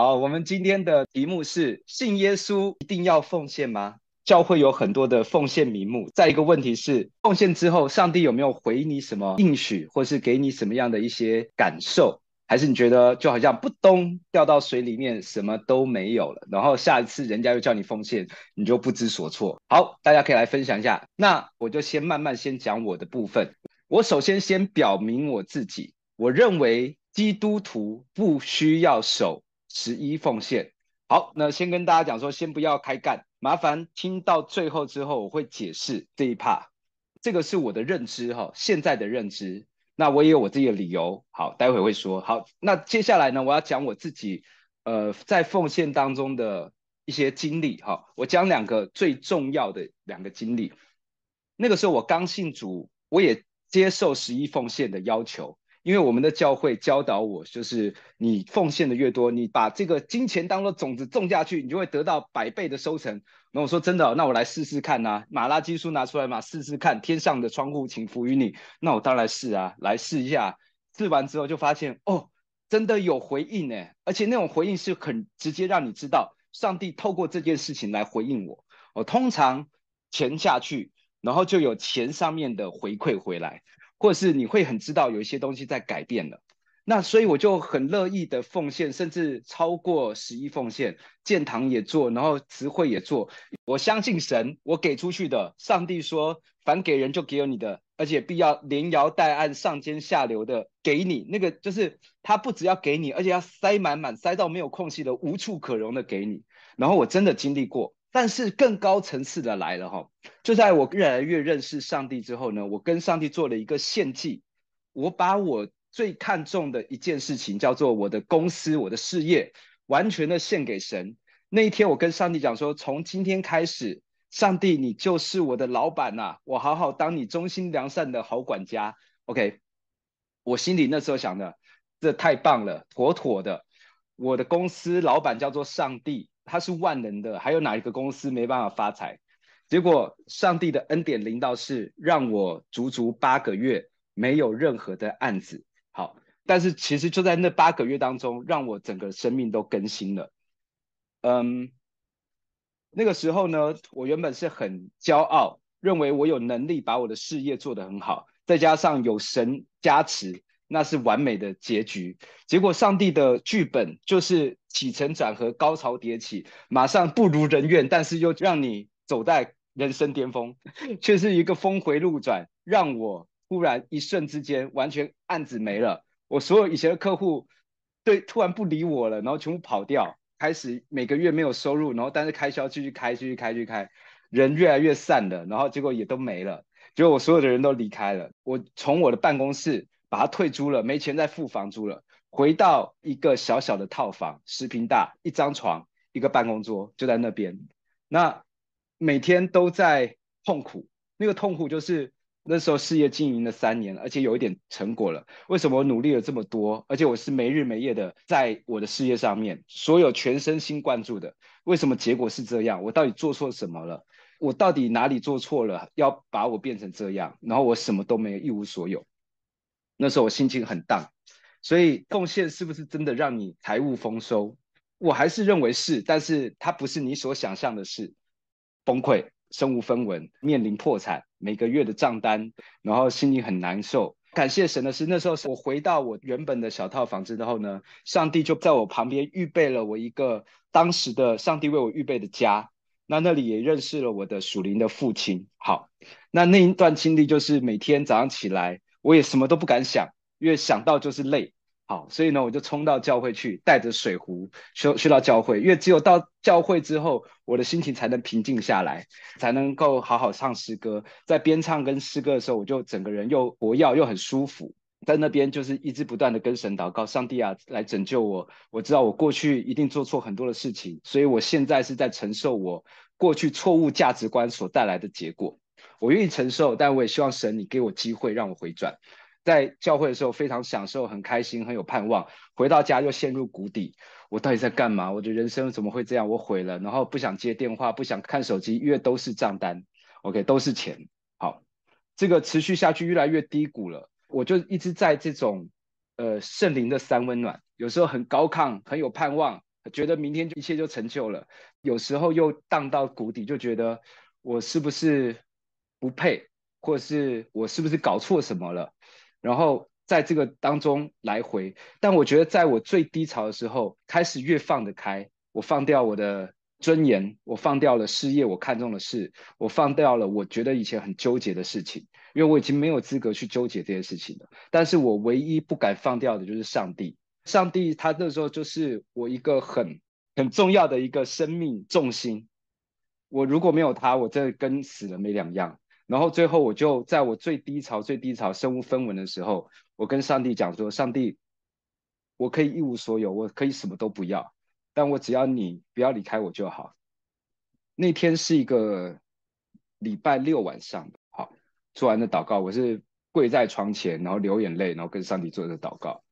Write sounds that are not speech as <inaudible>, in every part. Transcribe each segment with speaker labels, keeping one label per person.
Speaker 1: 好，我们今天的题目是：信耶稣一定要奉献吗？教会有很多的奉献名目。再一个问题是，奉献之后，上帝有没有回你什么应许，或是给你什么样的一些感受？还是你觉得就好像扑通掉到水里面，什么都没有了，然后下一次人家又叫你奉献，你就不知所措。好，大家可以来分享一下。那我就先慢慢先讲我的部分。我首先先表明我自己，我认为基督徒不需要守十一奉献。好，那先跟大家讲说，先不要开干，麻烦听到最后之后，我会解释这一 part。这个是我的认知哈，现在的认知。那我也有我自己的理由。好，待会会说。好，那接下来呢，我要讲我自己呃在奉献当中的一些经历哈。我讲两个最重要的两个经历。那个时候我刚信主，我也。接受十一奉献的要求，因为我们的教会教导我，就是你奉献的越多，你把这个金钱当做种子种下去，你就会得到百倍的收成。那我说真的，那我来试试看呐、马拉基书拿出来嘛，试试看，天上的窗户倾福于你。那我当然试啊，来试一下。试完之后就发现，哦，真的有回应呢，而且那种回应是很直接，让你知道上帝透过这件事情来回应我。我通常钱下去。然后就有钱上面的回馈回来，或者是你会很知道有一些东西在改变了，那所以我就很乐意的奉献，甚至超过十一奉献，建堂也做，然后慈会也做。我相信神，我给出去的，上帝说凡给人就给有你的，而且必要连摇带按、上尖下流的给你。那个就是他不只要给你，而且要塞满满，塞到没有空隙的，无处可容的给你。然后我真的经历过。但是更高层次的来了哈，就在我越来越认识上帝之后呢，我跟上帝做了一个献祭，我把我最看重的一件事情叫做我的公司、我的事业，完全的献给神。那一天我跟上帝讲说，从今天开始，上帝你就是我的老板呐，我好好当你忠心良善的好管家。OK，我心里那时候想的，这太棒了，妥妥的，我的公司老板叫做上帝。他是万能的，还有哪一个公司没办法发财？结果上帝的恩典临到是让我足足八个月没有任何的案子。好，但是其实就在那八个月当中，让我整个生命都更新了。嗯，那个时候呢，我原本是很骄傲，认为我有能力把我的事业做得很好，再加上有神加持。那是完美的结局。结果上帝的剧本就是起承转合，高潮迭起，马上不如人愿，但是又让你走在人生巅峰，<laughs> 却是一个峰回路转，让我忽然一瞬之间完全案子没了。我所有以前的客户对突然不理我了，然后全部跑掉，开始每个月没有收入，然后但是开销继续开，继续开，继续开，人越来越散了，然后结果也都没了，结果我所有的人都离开了。我从我的办公室。把它退租了，没钱再付房租了，回到一个小小的套房，十坪大，一张床，一个办公桌，就在那边。那每天都在痛苦，那个痛苦就是那时候事业经营了三年，而且有一点成果了。为什么我努力了这么多，而且我是没日没夜的在我的事业上面，所有全身心贯注的，为什么结果是这样？我到底做错什么了？我到底哪里做错了，要把我变成这样？然后我什么都没有，一无所有。那时候我心情很荡，所以奉献是不是真的让你财务丰收？我还是认为是，但是它不是你所想象的事。崩溃、身无分文、面临破产、每个月的账单，然后心里很难受。感谢神的是，那时候我回到我原本的小套房子之后呢，上帝就在我旁边预备了我一个当时的上帝为我预备的家。那那里也认识了我的属灵的父亲。好，那那一段经历就是每天早上起来。我也什么都不敢想，因为想到就是累。好，所以呢，我就冲到教会去，带着水壶去去到教会，因为只有到教会之后，我的心情才能平静下来，才能够好好唱诗歌。在边唱跟诗歌的时候，我就整个人又活跃又很舒服。在那边就是一直不断的跟神祷告，上帝啊，来拯救我。我知道我过去一定做错很多的事情，所以我现在是在承受我过去错误价值观所带来的结果。我愿意承受，但我也希望神，你给我机会让我回转。在教会的时候非常享受，很开心，很有盼望。回到家又陷入谷底，我到底在干嘛？我的人生怎么会这样？我毁了，然后不想接电话，不想看手机，因为都是账单，OK，都是钱。好，这个持续下去越来越低谷了，我就一直在这种呃圣灵的三温暖，有时候很高亢，很有盼望。觉得明天就一切就成就了，有时候又荡到谷底，就觉得我是不是不配，或是我是不是搞错什么了，然后在这个当中来回。但我觉得在我最低潮的时候，开始越放得开，我放掉我的。尊严，我放掉了事业，我看重的事，我放掉了我觉得以前很纠结的事情，因为我已经没有资格去纠结这些事情了。但是我唯一不敢放掉的就是上帝，上帝他那时候就是我一个很很重要的一个生命重心。我如果没有他，我真的跟死了没两样。然后最后我就在我最低潮、最低潮、身无分文的时候，我跟上帝讲说：上帝，我可以一无所有，我可以什么都不要。但我只要你不要离开我就好。那天是一个礼拜六晚上，好，做完的祷告，我是跪在床前，然后流眼泪，然后跟上帝做的祷告。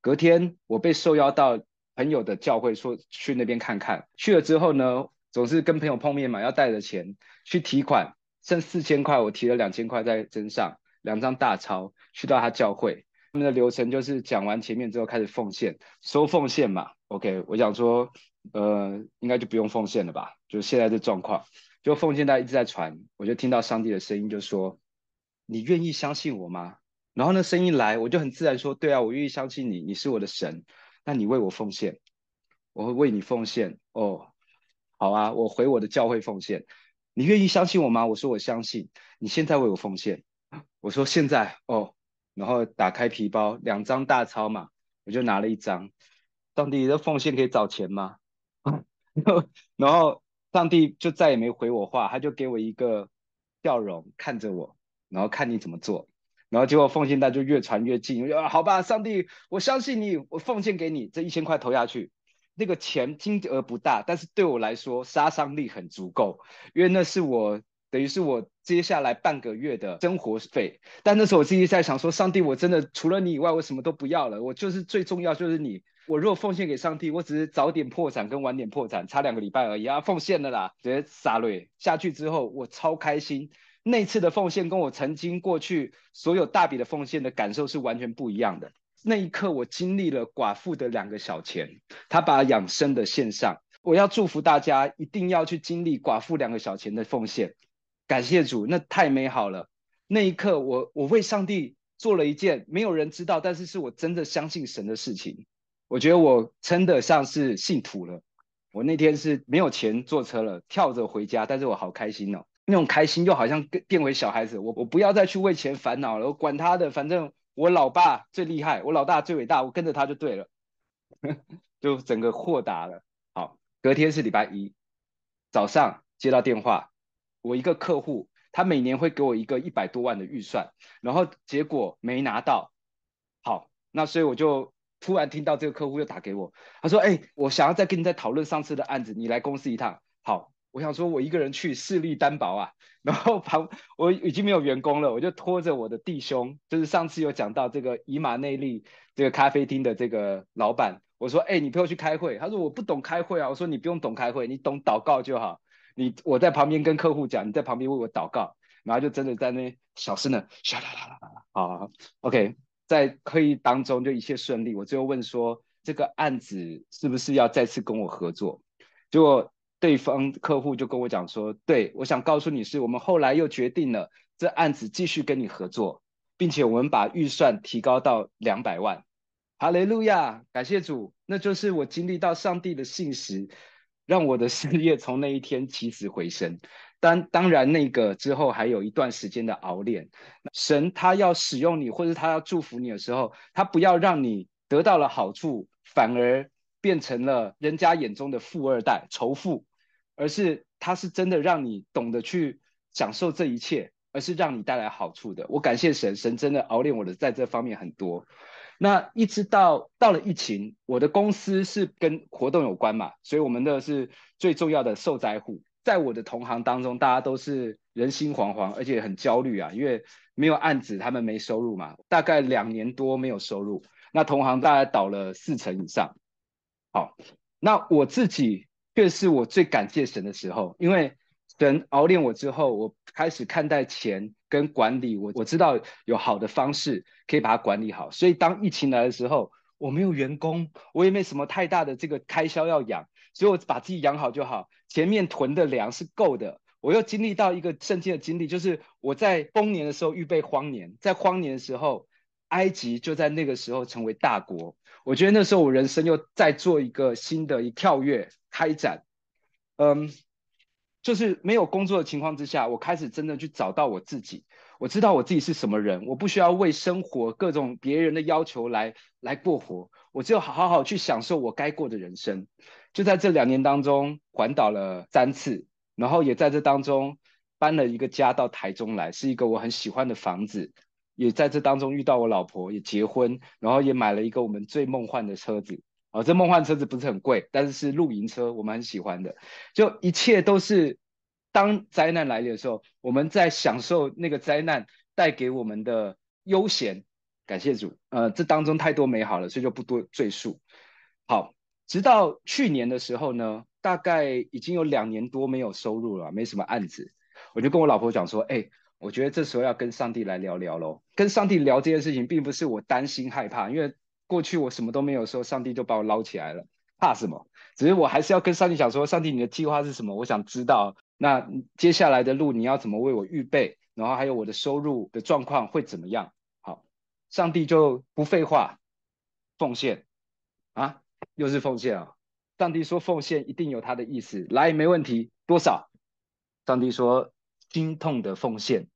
Speaker 1: 隔天我被受邀到朋友的教会，说去那边看看。去了之后呢，总是跟朋友碰面嘛，要带着钱去提款，剩四千块，我提了两千块在身上，两张大钞，去到他教会。他们的流程就是讲完前面之后开始奉献，收奉献嘛。OK，我想说，呃，应该就不用奉献了吧？就现在这状况，就奉献大家一直在传，我就听到上帝的声音，就说：“你愿意相信我吗？”然后那声音来，我就很自然说：“对啊，我愿意相信你，你是我的神。那你为我奉献，我会为你奉献。”哦，好啊，我回我的教会奉献。你愿意相信我吗？我说我相信。你现在为我奉献，我说现在哦，然后打开皮包，两张大钞嘛，我就拿了一张。上帝的奉献可以找钱吗？<laughs> 然后上帝就再也没回我话，他就给我一个笑容，看着我，然后看你怎么做。然后结果奉献单就越传越近，我说好吧，上帝，我相信你，我奉献给你这一千块投下去。那个钱金额不大，但是对我来说杀伤力很足够，因为那是我等于是我接下来半个月的生活费。但那时候我自己在想说，上帝，我真的除了你以外，我什么都不要了，我就是最重要就是你。我如果奉献给上帝，我只是早点破产跟晚点破产，差两个礼拜而已啊！奉献了啦，直接撒了下去之后，我超开心。那次的奉献跟我曾经过去所有大笔的奉献的感受是完全不一样的。那一刻，我经历了寡妇的两个小钱，他把养生的献上。我要祝福大家，一定要去经历寡妇两个小钱的奉献。感谢主，那太美好了。那一刻我，我为上帝做了一件没有人知道，但是是我真的相信神的事情。我觉得我称得上是信徒了。我那天是没有钱坐车了，跳着回家，但是我好开心哦，那种开心又好像变回小孩子。我我不要再去为钱烦恼了，我管他的，反正我老爸最厉害，我老大最伟大，我跟着他就对了，<laughs> 就整个豁达了。好，隔天是礼拜一早上接到电话，我一个客户，他每年会给我一个一百多万的预算，然后结果没拿到。好，那所以我就。突然听到这个客户又打给我，他说：“哎、我想要再跟你再讨论上次的案子，你来公司一趟。”好，我想说我一个人去势力单薄啊，然后旁我已经没有员工了，我就拖着我的弟兄，就是上次有讲到这个以马内利这个咖啡厅的这个老板，我说：“哎、你陪我去开会。”他说：“我不懂开会啊。”我说：“你不用懂开会，你懂祷告就好。你我在旁边跟客户讲，你在旁边为我祷告。”然后就真的在那小声的，唰啦啦啦啦，好，OK。在会议当中就一切顺利，我最后问说，这个案子是不是要再次跟我合作？结果对方客户就跟我讲说，对，我想告诉你是我们后来又决定了这案子继续跟你合作，并且我们把预算提高到两百万。哈雷路亚，感谢主，那就是我经历到上帝的信实，让我的事业从那一天起死回生。<laughs> 当当然，那个之后还有一段时间的熬练。神他要使用你，或者他要祝福你的时候，他不要让你得到了好处，反而变成了人家眼中的富二代、仇富，而是他是真的让你懂得去享受这一切，而是让你带来好处的。我感谢神，神真的熬练我的在这方面很多。那一直到到了疫情，我的公司是跟活动有关嘛，所以我们的是最重要的受灾户。在我的同行当中，大家都是人心惶惶，而且很焦虑啊，因为没有案子，他们没收入嘛，大概两年多没有收入。那同行大概倒了四成以上。好，那我自己却是我最感谢神的时候，因为神熬练我之后，我开始看待钱跟管理，我我知道有好的方式可以把它管理好。所以当疫情来的时候，我没有员工，我也没什么太大的这个开销要养，所以我把自己养好就好。前面囤的粮是够的。我又经历到一个圣经的经历，就是我在丰年的时候预备荒年，在荒年的时候，埃及就在那个时候成为大国。我觉得那时候我人生又在做一个新的一跳跃开展。嗯，就是没有工作的情况之下，我开始真的去找到我自己。我知道我自己是什么人，我不需要为生活各种别人的要求来来过活，我只有好好好去享受我该过的人生。就在这两年当中，环岛了三次，然后也在这当中搬了一个家到台中来，是一个我很喜欢的房子。也在这当中遇到我老婆，也结婚，然后也买了一个我们最梦幻的车子。哦，这梦幻车子不是很贵，但是是露营车，我们很喜欢的。就一切都是。当灾难来临的时候，我们在享受那个灾难带给我们的悠闲，感谢主。呃，这当中太多美好了，所以就不多赘述。好，直到去年的时候呢，大概已经有两年多没有收入了，没什么案子，我就跟我老婆讲说，哎，我觉得这时候要跟上帝来聊聊喽。跟上帝聊这件事情，并不是我担心害怕，因为过去我什么都没有说，上帝就把我捞起来了，怕什么？只是我还是要跟上帝讲说，上帝你的计划是什么？我想知道。那接下来的路你要怎么为我预备？然后还有我的收入的状况会怎么样？好，上帝就不废话，奉献啊，又是奉献啊！上帝说奉献一定有他的意思，来，没问题，多少？上帝说心痛的奉献，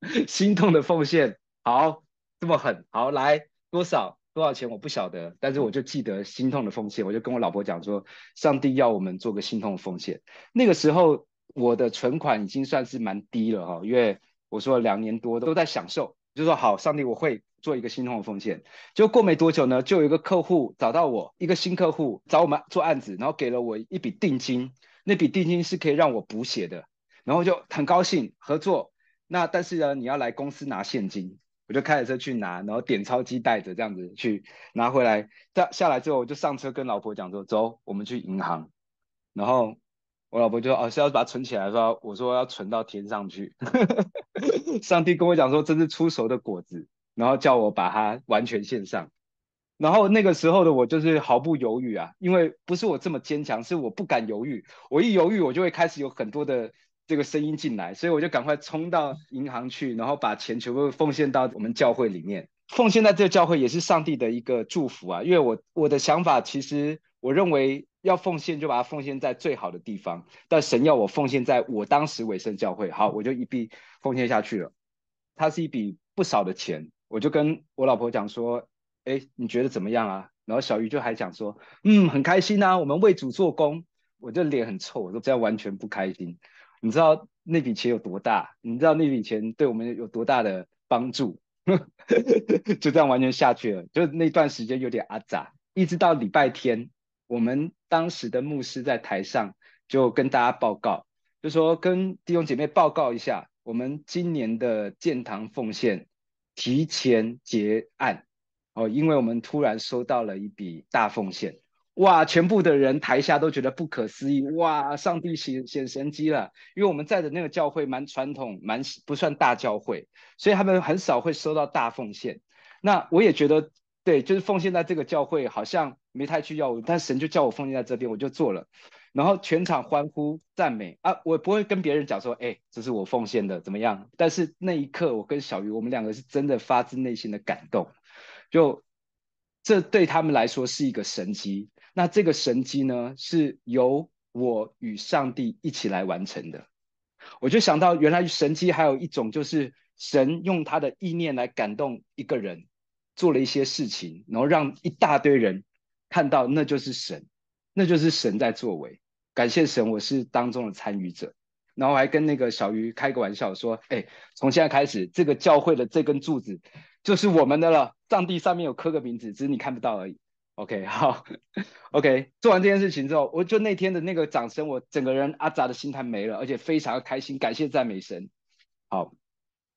Speaker 1: <laughs> 心痛的奉献，好，这么狠，好，来，多少？多少钱我不晓得，但是我就记得心痛的奉献，我就跟我老婆讲说，上帝要我们做个心痛的奉献。那个时候。我的存款已经算是蛮低了哈，因为我说两年多都在享受，就说好，上帝我会做一个心痛的奉献。就过没多久呢，就有一个客户找到我，一个新客户找我们做案子，然后给了我一笔定金，那笔定金是可以让我补血的，然后就很高兴合作。那但是呢，你要来公司拿现金，我就开着车去拿，然后点钞机带着这样子去拿回来。下下来之后，我就上车跟老婆讲说，走，我们去银行，然后。我老婆就说：“哦，是要把它存起来，说我说要存到天上去。<laughs> ”上帝跟我讲说：“这是出熟的果子。”然后叫我把它完全献上。然后那个时候的我就是毫不犹豫啊，因为不是我这么坚强，是我不敢犹豫。我一犹豫，我就会开始有很多的这个声音进来，所以我就赶快冲到银行去，然后把钱全部奉献到我们教会里面。奉献在这个教会也是上帝的一个祝福啊，因为我我的想法其实我认为。要奉献就把它奉献在最好的地方，但神要我奉献在我当时委身教会，好，我就一笔奉献下去了。它是一笔不少的钱，我就跟我老婆讲说：“哎，你觉得怎么样啊？”然后小鱼就还讲说：“嗯，很开心啊，我们为主做工。”我这脸很臭，我说这样完全不开心。你知道那笔钱有多大？你知道那笔钱对我们有多大的帮助？<laughs> 就这样完全下去了，就那段时间有点阿杂，一直到礼拜天。我们当时的牧师在台上就跟大家报告，就说跟弟兄姐妹报告一下，我们今年的建堂奉献提前结案哦，因为我们突然收到了一笔大奉献，哇！全部的人台下都觉得不可思议，哇！上帝显显神迹了，因为我们在的那个教会蛮传统，蛮不算大教会，所以他们很少会收到大奉献。那我也觉得。对，就是奉献在这个教会，好像没太去要，但神就叫我奉献在这边，我就做了。然后全场欢呼赞美啊，我不会跟别人讲说，哎，这是我奉献的，怎么样？但是那一刻，我跟小鱼，我们两个是真的发自内心的感动。就这对他们来说是一个神迹，那这个神迹呢，是由我与上帝一起来完成的。我就想到，原来神迹还有一种，就是神用他的意念来感动一个人。做了一些事情，然后让一大堆人看到，那就是神，那就是神在作为。感谢神，我是当中的参与者。然后还跟那个小鱼开个玩笑说：“哎，从现在开始，这个教会的这根柱子就是我们的了。上帝上面有刻个名字，只是你看不到而已。”OK，<laughs> 好，OK。做完这件事情之后，我就那天的那个掌声，我整个人阿扎的心态没了，而且非常开心，感谢赞美神。好，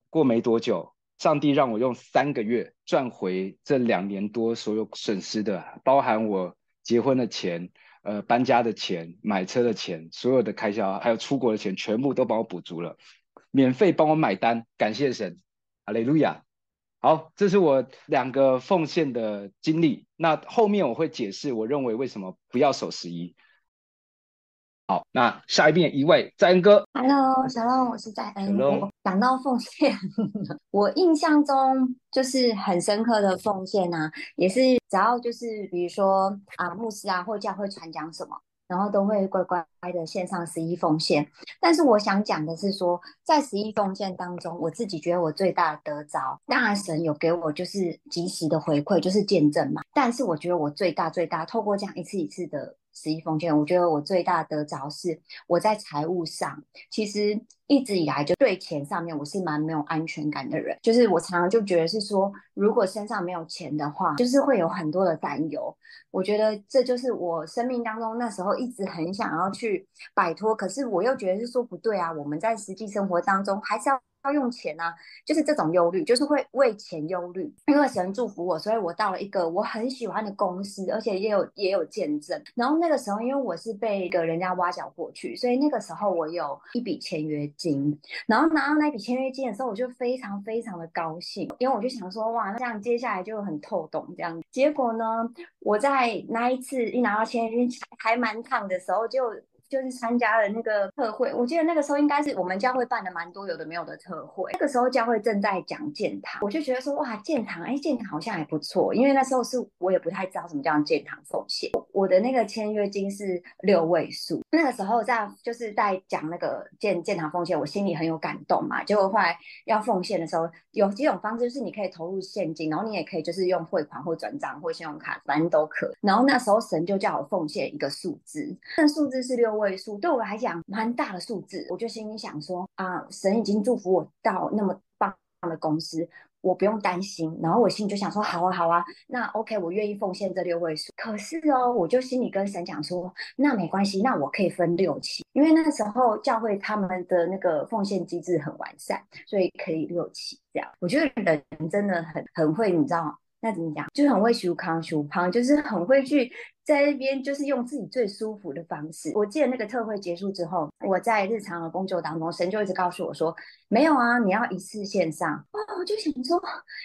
Speaker 1: 过没多久。上帝让我用三个月赚回这两年多所有损失的，包含我结婚的钱、呃搬家的钱、买车的钱，所有的开销，还有出国的钱，全部都帮我补足了，免费帮我买单，感谢神，哈利路亚。好，这是我两个奉献的经历。那后面我会解释，我认为为什么不要守十一。好，那下一边一位在恩哥
Speaker 2: ，Hello，小浪，我是在恩。
Speaker 1: Hello。
Speaker 2: 讲到奉献，<laughs> 我印象中就是很深刻的奉献啊，也是只要就是比如说啊，牧师啊或教会传讲什么。然后都会乖乖的献上十一奉献，但是我想讲的是说，在十一奉献当中，我自己觉得我最大的得着，当然神有给我就是及时的回馈，就是见证嘛。但是我觉得我最大最大，透过这样一次一次的。十一奉献，我觉得我最大的得着是我在财务上，其实一直以来就对钱上面我是蛮没有安全感的人，就是我常常就觉得是说，如果身上没有钱的话，就是会有很多的担忧。我觉得这就是我生命当中那时候一直很想要去摆脱，可是我又觉得是说不对啊，我们在实际生活当中还是要。要用钱啊，就是这种忧虑，就是会为钱忧虑。因为神祝福我，所以我到了一个我很喜欢的公司，而且也有也有见证。然后那个时候，因为我是被一个人家挖角过去，所以那个时候我有一笔签约金。然后拿到那笔签约金的时候，我就非常非常的高兴，因为我就想说，哇，那这样接下来就很透懂这样。结果呢，我在那一次一拿到签约金还蛮烫的时候就。就是参加了那个特会，我记得那个时候应该是我们教会办的蛮多有的没有的特会。那个时候教会正在讲建堂，我就觉得说哇，建堂，哎，建堂好像还不错。因为那时候是我也不太知道什么叫建堂奉献。我的那个签约金是六位数。那个时候在就是在讲那个建建堂奉献，我心里很有感动嘛。结果后来要奉献的时候，有几种方式，就是你可以投入现金，然后你也可以就是用汇款或转账或信用卡，反正都可。然后那时候神就叫我奉献一个数字，那数字是六。位数对我来讲蛮大的数字，我就心里想说啊，神已经祝福我到那么棒的公司，我不用担心。然后我心里就想说，好啊，好啊，那 OK，我愿意奉献这六位数。可是哦，我就心里跟神讲说，那没关系，那我可以分六期，因为那时候教会他们的那个奉献机制很完善，所以可以六期这样。我觉得人真的很很会，你知道吗？那怎么讲？就是很会修康修胖，就是很会去。在那边就是用自己最舒服的方式。我记得那个特会结束之后，我在日常的工作当中，神就一直告诉我说：“没有啊，你要一次线上。”哦，我就想说，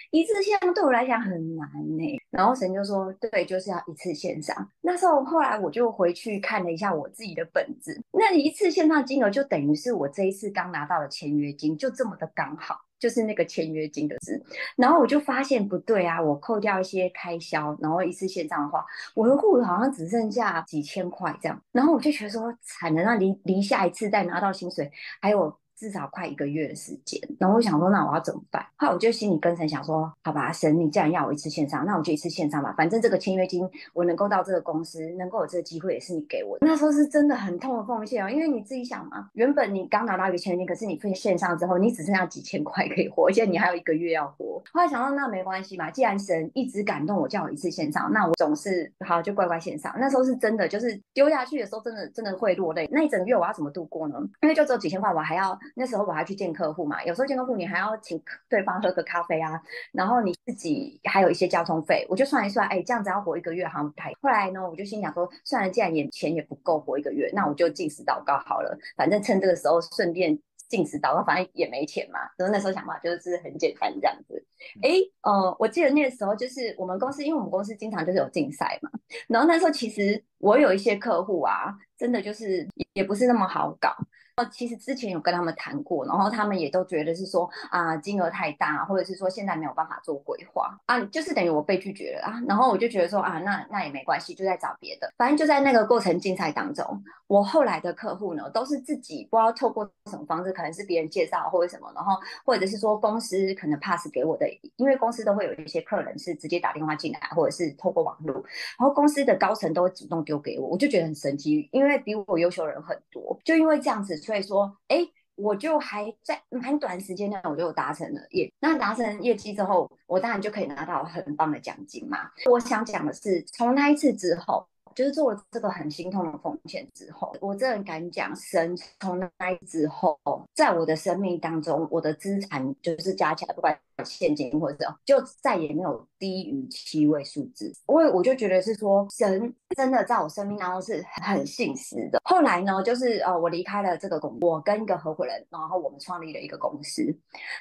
Speaker 2: 一次线上对我来讲很难呢。然后神就说：“对，就是要一次线上。”那时候后来我就回去看了一下我自己的本子，那一次线上金额就等于是我这一次刚拿到的签约金，就这么的刚好。就是那个签约金的事，然后我就发现不对啊，我扣掉一些开销，然后一次线上的话，我的户好像只剩下几千块这样，然后我就觉得说惨了，那离离下一次再拿到薪水还有。至少快一个月的时间，然后我想说，那我要怎么办？后来我就心里跟神想说，好吧，神，你既然要我一次线上，那我就一次线上吧。反正这个签约金，我能够到这个公司，能够有这个机会，也是你给我的。那时候是真的很痛的奉献哦，因为你自己想嘛，原本你刚拿到一个签约金，可是你分线上之后，你只剩下几千块可以活，而且你还有一个月要活。后来想到，那没关系嘛，既然神一直感动我，叫我一次线上，那我总是好就乖乖线上。那时候是真的，就是丢下去的时候，真的真的会落泪。那一整个月我要怎么度过呢？因为就只有几千块，我还要那时候我还去见。客户嘛，有时候见客户你还要请对方喝个咖啡啊，然后你自己还有一些交通费，我就算一算，哎，这样子要活一个月好像不太。后来呢，我就心想说，算了，既然眼钱也不够活一个月，那我就进食祷告好了，反正趁这个时候顺便禁食祷告，反正也没钱嘛。然后那时候想法就是很简单这样子。哎，呃，我记得那个时候就是我们公司，因为我们公司经常就是有竞赛嘛，然后那时候其实我有一些客户啊，真的就是也不是那么好搞。哦其实之前有跟他们谈过，然后他们也都觉得是说啊，金额太大，或者是说现在没有办法做规划啊，就是等于我被拒绝了啊。然后我就觉得说啊，那那也没关系，就在找别的。反正就在那个过程竞赛当中，我后来的客户呢，都是自己不知道透过什么方式，可能是别人介绍或者什么，然后或者是说公司可能 pass 给我的，因为公司都会有一些客人是直接打电话进来，或者是透过网络，然后公司的高层都会主动丢给我，我就觉得很神奇，因为比我优秀的人很多，就因为这样子。所以说，哎，我就还在蛮短时间内，我就达成了业。那达成业绩之后，我当然就可以拿到很棒的奖金嘛。我想讲的是，从那一次之后，就是做了这个很心痛的风险之后，我真的敢讲，神从那之后，在我的生命当中，我的资产就是加起来，不管现金或者就再也没有低于七位数字。我我就觉得是说，神真的在我生命当中是很信实的。后来呢，就是呃，我离开了这个公，我跟一个合伙人，然后我们创立了一个公司。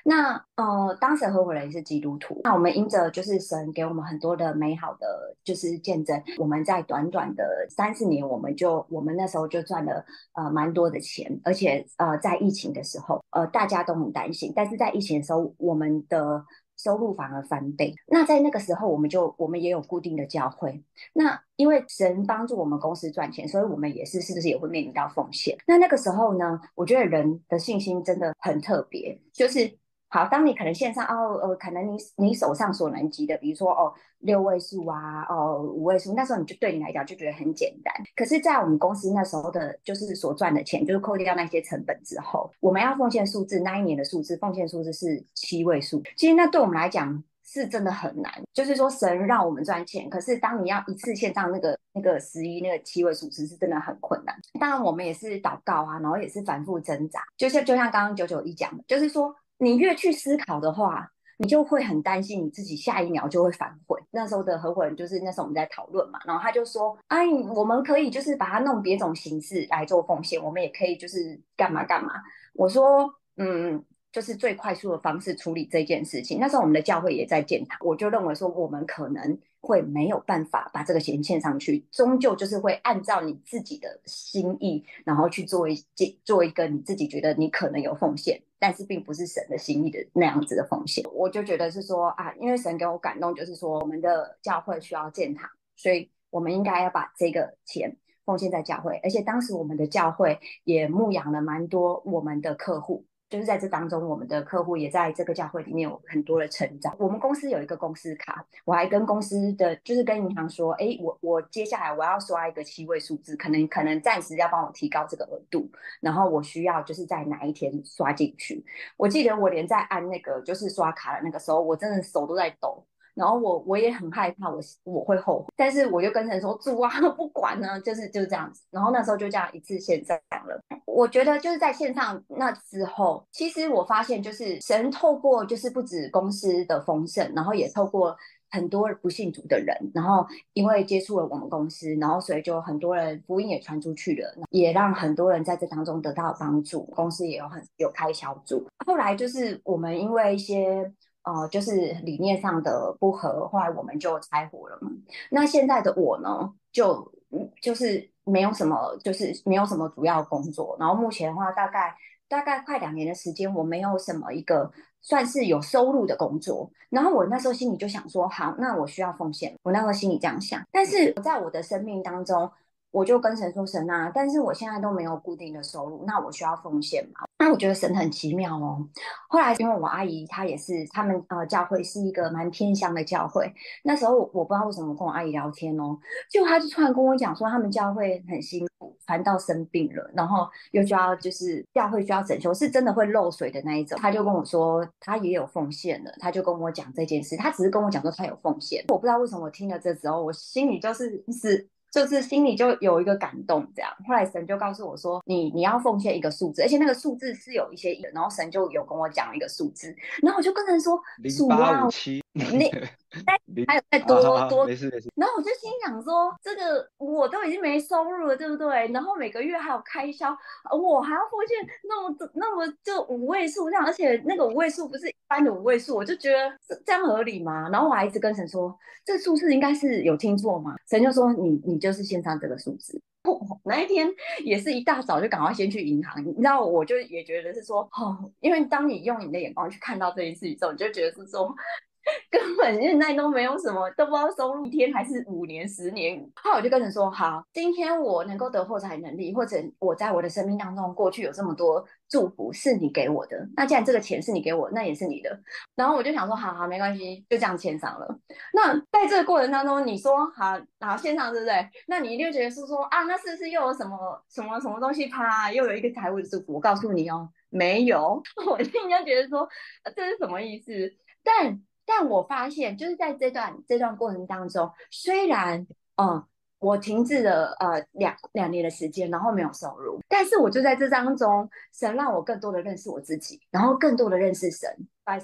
Speaker 2: 那呃，当时合伙人是基督徒，那我们因着就是神给我们很多的美好的就是见证，我们在短短的三四年，我们就我们那时候就赚了呃蛮多的钱，而且呃在疫情的时候，呃大家都很担心，但是在疫情的时候，我们的收入反而翻倍。那在那个时候，我们就我们也有固定的教会。那因为神帮助我们公司赚钱，所以我们也是是不是也会面临到风险？那那个时候呢，我觉得人的信心真的很特别，就是。好，当你可能线上哦，呃，可能你你手上所能及的，比如说哦六位数啊，哦五位数，那时候你就对你来讲就觉得很简单。可是，在我们公司那时候的，就是所赚的钱，就是扣掉那些成本之后，我们要奉献数字，那一年的数字奉献数字是七位数。其实那对我们来讲是真的很难。就是说神让我们赚钱，可是当你要一次线上那个那个十一那个七位数字是真的很困难。当然我们也是祷告啊，然后也是反复挣扎。就像就像刚刚九九一讲的，就是说。你越去思考的话，你就会很担心你自己下一秒就会反悔。那时候的合伙人就是那时候我们在讨论嘛，然后他就说：“哎，我们可以就是把它弄别种形式来做奉献，我们也可以就是干嘛干嘛。”我说：“嗯。”就是最快速的方式处理这件事情。那时候我们的教会也在建堂，我就认为说我们可能会没有办法把这个钱献上去，终究就是会按照你自己的心意，然后去做一做一个你自己觉得你可能有奉献，但是并不是神的心意的那样子的奉献。我就觉得是说啊，因为神给我感动，就是说我们的教会需要建堂，所以我们应该要把这个钱奉献在教会，而且当时我们的教会也牧养了蛮多我们的客户。就是在这当中，我们的客户也在这个教会里面有很多的成长。我们公司有一个公司卡，我还跟公司的就是跟银行说，哎，我我接下来我要刷一个七位数字，可能可能暂时要帮我提高这个额度，然后我需要就是在哪一天刷进去。我记得我连在按那个就是刷卡的那个时候，我真的手都在抖。然后我我也很害怕我，我会后悔，但是我就跟神说主啊，<laughs> 不管呢，就是就是这样子。然后那时候就这样一次线上了。我觉得就是在线上那之后，其实我发现就是神透过就是不止公司的丰盛，然后也透过很多不信主的人，然后因为接触了我们公司，然后所以就很多人福音也传出去了，也让很多人在这当中得到帮助，公司也有很有开小组。后来就是我们因为一些。呃，就是理念上的不合，后来我们就拆伙了嘛。那现在的我呢，就就是没有什么，就是没有什么主要工作。然后目前的话，大概大概快两年的时间，我没有什么一个算是有收入的工作。然后我那时候心里就想说，好，那我需要奉献。我那时候心里这样想，但是在我的生命当中。我就跟神说，神啊，但是我现在都没有固定的收入，那我需要奉献吗？那我觉得神很奇妙哦。后来因为我阿姨她也是，他们呃教会是一个蛮偏乡的教会，那时候我不知道为什么跟我阿姨聊天哦，就她就突然跟我讲说，他们教会很辛苦，传道生病了，然后又需要就是教会需要整修，是真的会漏水的那一种。她就跟我说她也有奉献了，她就跟我讲这件事，她只是跟我讲说她有奉献，我不知道为什么我听了这之后，我心里就是是。就是心里就有一个感动，这样。后来神就告诉我说：“你你要奉献一个数字，而且那个数字是有一些意义。”然后神就有跟我讲一个数字，然后我就跟神说：“
Speaker 1: 零八五七。” <laughs>
Speaker 2: 你再还有再多多，
Speaker 1: 没事没事。
Speaker 2: 然后我就心想说，这个我都已经没收入了，对不对？然后每个月还有开销，我还要奉献那么那么就五位数这样，而且那个五位数不是一般的五位数，我就觉得这样合理吗？然后我还一直跟神说，这个数字应该是有听错吗？神就说你你就是线上这个数字。那一天也是一大早就赶快先去银行，你知道，我就也觉得是说，哦，因为当你用你的眼光去看到这件事情之后，你就觉得是说。<laughs> 根本现在都没有什么，都不知道收入一天还是五年、十年。后我就跟人说：好，今天我能够得破财能力，或者我在我的生命当中过去有这么多祝福是你给我的。那既然这个钱是你给我，那也是你的。然后我就想说：好好，没关系，就这样签上了。那在这个过程当中，你说好，好线上对不对？那你一定觉得是说啊，那是不是又有什么什么什么东西啪，又有一个财务的祝福？我告诉你哦，没有。<laughs> 我心里就觉得说，这是什么意思？但但我发现，就是在这段这段过程当中，虽然嗯，我停滞了呃两两年的时间，然后没有收入，但是我就在这当中，神让我更多的认识我自己，然后更多的认识神，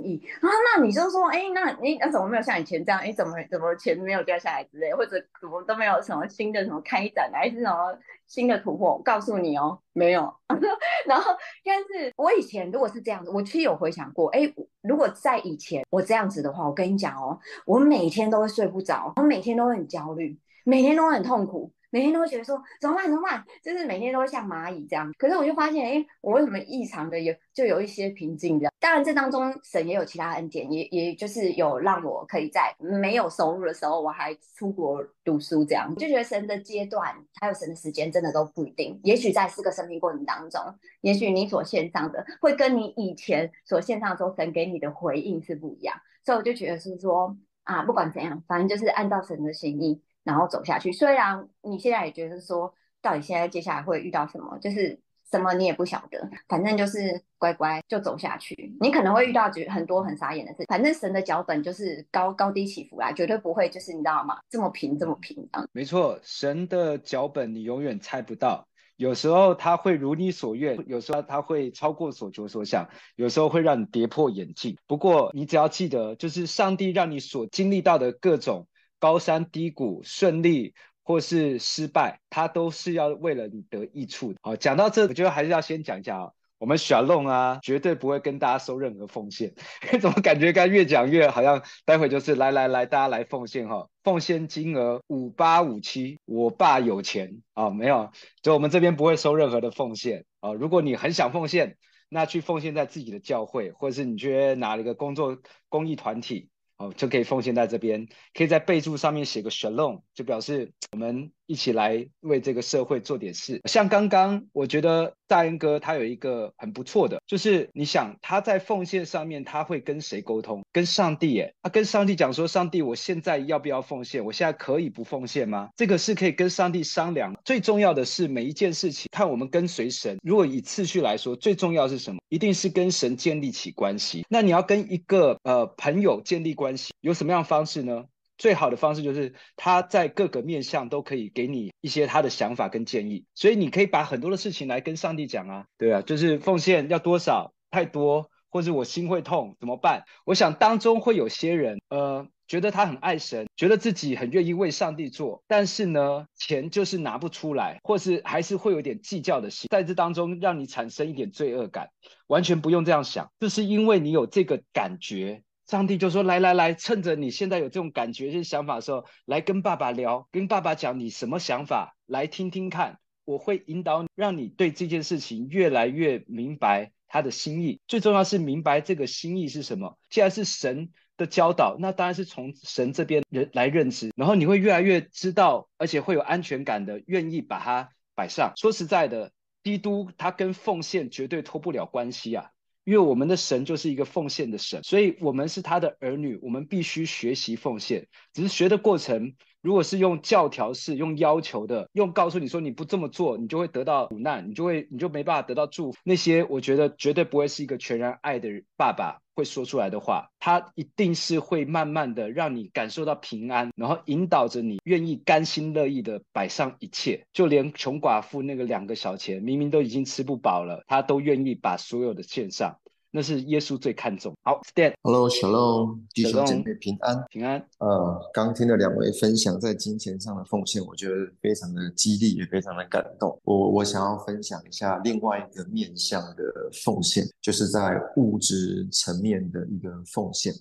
Speaker 2: 亿啊，那你就说，哎，那你那怎么没有像以前这样？哎，怎么怎么钱没有掉下来之类，或者怎么都没有什么新的什么开展，还是什么新的突破？我告诉你哦，没有。<laughs> 然后，但是我以前如果是这样子，我其实有回想过，哎，如果在以前我这样子的话，我跟你讲哦，我每天都会睡不着，我每天都会很焦虑，每天都会很痛苦。每天都会觉得说怎么办怎么办，就是每天都会像蚂蚁这样。可是我就发现，哎，我为什么异常的有就有一些平静这样？当然这当中神也有其他恩典，也也就是有让我可以在没有收入的时候，我还出国读书这样。就觉得神的阶段还有神的时间真的都不一定。也许在四个生命过程当中，也许你所献上的会跟你以前所献上的时候神给你的回应是不一样。所以我就觉得是说啊，不管怎样，反正就是按照神的心意。然后走下去，虽然你现在也觉得说，到底现在接下来会遇到什么，就是什么你也不晓得，反正就是乖乖就走下去。你可能会遇到很多很傻眼的事，反正神的脚本就是高高低起伏啦，绝对不会就是你知道吗？这么平这么平啊。
Speaker 1: 没错，神的脚本你永远猜不到，有时候他会如你所愿，有时候他会超过所求所想，有时候会让你跌破眼镜。不过你只要记得，就是上帝让你所经历到的各种。高山低谷、顺利或是失败，它都是要为了你得益处的。好，讲到这，我觉得还是要先讲一下啊，我们小弄啊，绝对不会跟大家收任何奉献。<laughs> 怎么感觉刚越讲越好像待会就是来来来，大家来奉献哈，奉献金额五八五七，我爸有钱啊，没有，就我们这边不会收任何的奉献啊。如果你很想奉献，那去奉献在自己的教会，或者是你觉得哪一个工作公益团体。哦，就可以奉献在这边，可以在备注上面写个 Shalom，就表示我们一起来为这个社会做点事。像刚刚，我觉得大恩哥他有一个很不错的，就是你想他在奉献上面他会跟谁沟通？跟上帝耶，他跟上帝讲说：“上帝，我现在要不要奉献？我现在可以不奉献吗？”这个是可以跟上帝商量。最重要的是每一件事情，看我们跟随神。如果以次序来说，最重要是什么？一定是跟神建立起关系。那你要跟一个呃朋友建立关系。有什么样的方式呢？最好的方式就是他在各个面向都可以给你一些他的想法跟建议，所以你可以把很多的事情来跟上帝讲啊，对啊，就是奉献要多少，太多，或者我心会痛怎么办？我想当中会有些人，呃，觉得他很爱神，觉得自己很愿意为上帝做，但是呢，钱就是拿不出来，或是还是会有点计较的心，在这当中让你产生一点罪恶感，完全不用这样想，就是因为你有这个感觉。上帝就说：“来来来，趁着你现在有这种感觉、这想法的时候，来跟爸爸聊，跟爸爸讲你什么想法，来听听看。我会引导你，让你对这件事情越来越明白他的心意。最重要是明白这个心意是什么。既然是神的教导，那当然是从神这边人来认知，然后你会越来越知道，而且会有安全感的，愿意把它摆上。说实在的，基督他跟奉献绝对脱不了关系啊。”因为我们的神就是一个奉献的神，所以我们是他的儿女，我们必须学习奉献。只是学的过程，如果是用教条式、用要求的、用告诉你说你不这么做，你就会得到苦难，你就会你就没办法得到祝福。那些我觉得绝对不会是一个全然爱的爸爸会说出来的话。他一定是会慢慢的让你感受到平安，然后引导着你愿意甘心乐意的摆上一切，就连穷寡妇那个两个小钱，明明都已经吃不饱了，他都愿意把所有的献上。那是耶稣最看重。好
Speaker 3: ，Stan，Hello，Shalom，弟兄姐妹平安，
Speaker 1: 平安。
Speaker 3: 呃，刚听了两位分享在金钱上的奉献，我觉得非常的激励，也非常的感动。我我想要分享一下另外一个面向的奉献，就是在物质层面的一个奉献。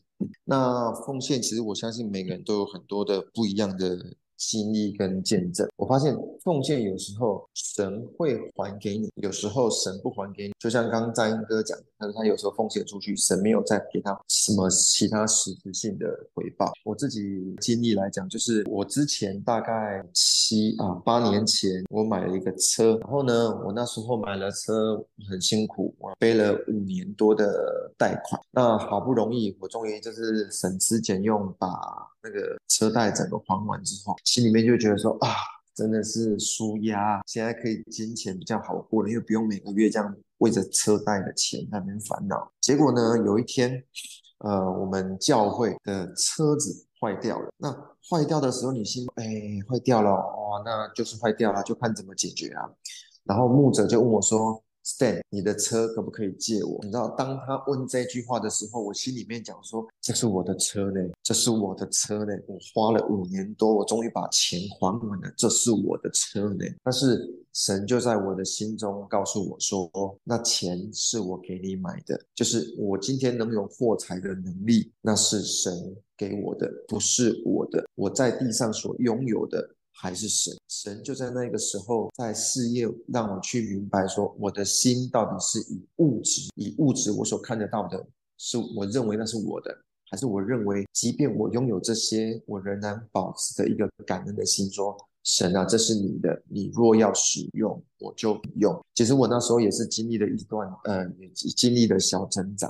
Speaker 3: 那奉献其实我相信每个人都有很多的不一样的。心意跟见证，我发现奉献有时候神会还给你，有时候神不还给你。就像刚刚在英哥讲的，他说他有时候奉献出去，神没有再给他什么其他实质性的回报。我自己经历来讲，就是我之前大概七啊八年前，我买了一个车，然后呢，我那时候买了车很辛苦，我背了五年多的贷款，那好不容易我终于就是省吃俭用把那个车贷整个还完之后。心里面就觉得说啊，真的是舒压，现在可以金钱比较好过了，因为不用每个月这样为着车贷的钱在那边烦恼。结果呢，有一天，呃，我们教会的车子坏掉了。那坏掉的时候，你心哎，坏掉了，哇，那就是坏掉了，就看怎么解决啊。然后牧者就问我说。你的车可不可以借我？你知道，当他问这句话的时候，我心里面讲说，这是我的车呢，这是我的车呢，我花了五年多，我终于把钱还完了，这是我的车呢。但是神就在我的心中告诉我说，那钱是我给你买的，就是我今天能有获财的能力，那是神给我的，不是我的，我在地上所拥有的。还是神，神就在那个时候在事业，让我去明白说，我的心到底是以物质，以物质我所看得到的，是我认为那是我的，还是我认为，即便我拥有这些，我仍然保持着一个感恩的心，说，神啊，这是你的，你若要使用，我就用。其实我那时候也是经历了一段，呃，也经历了小挣扎。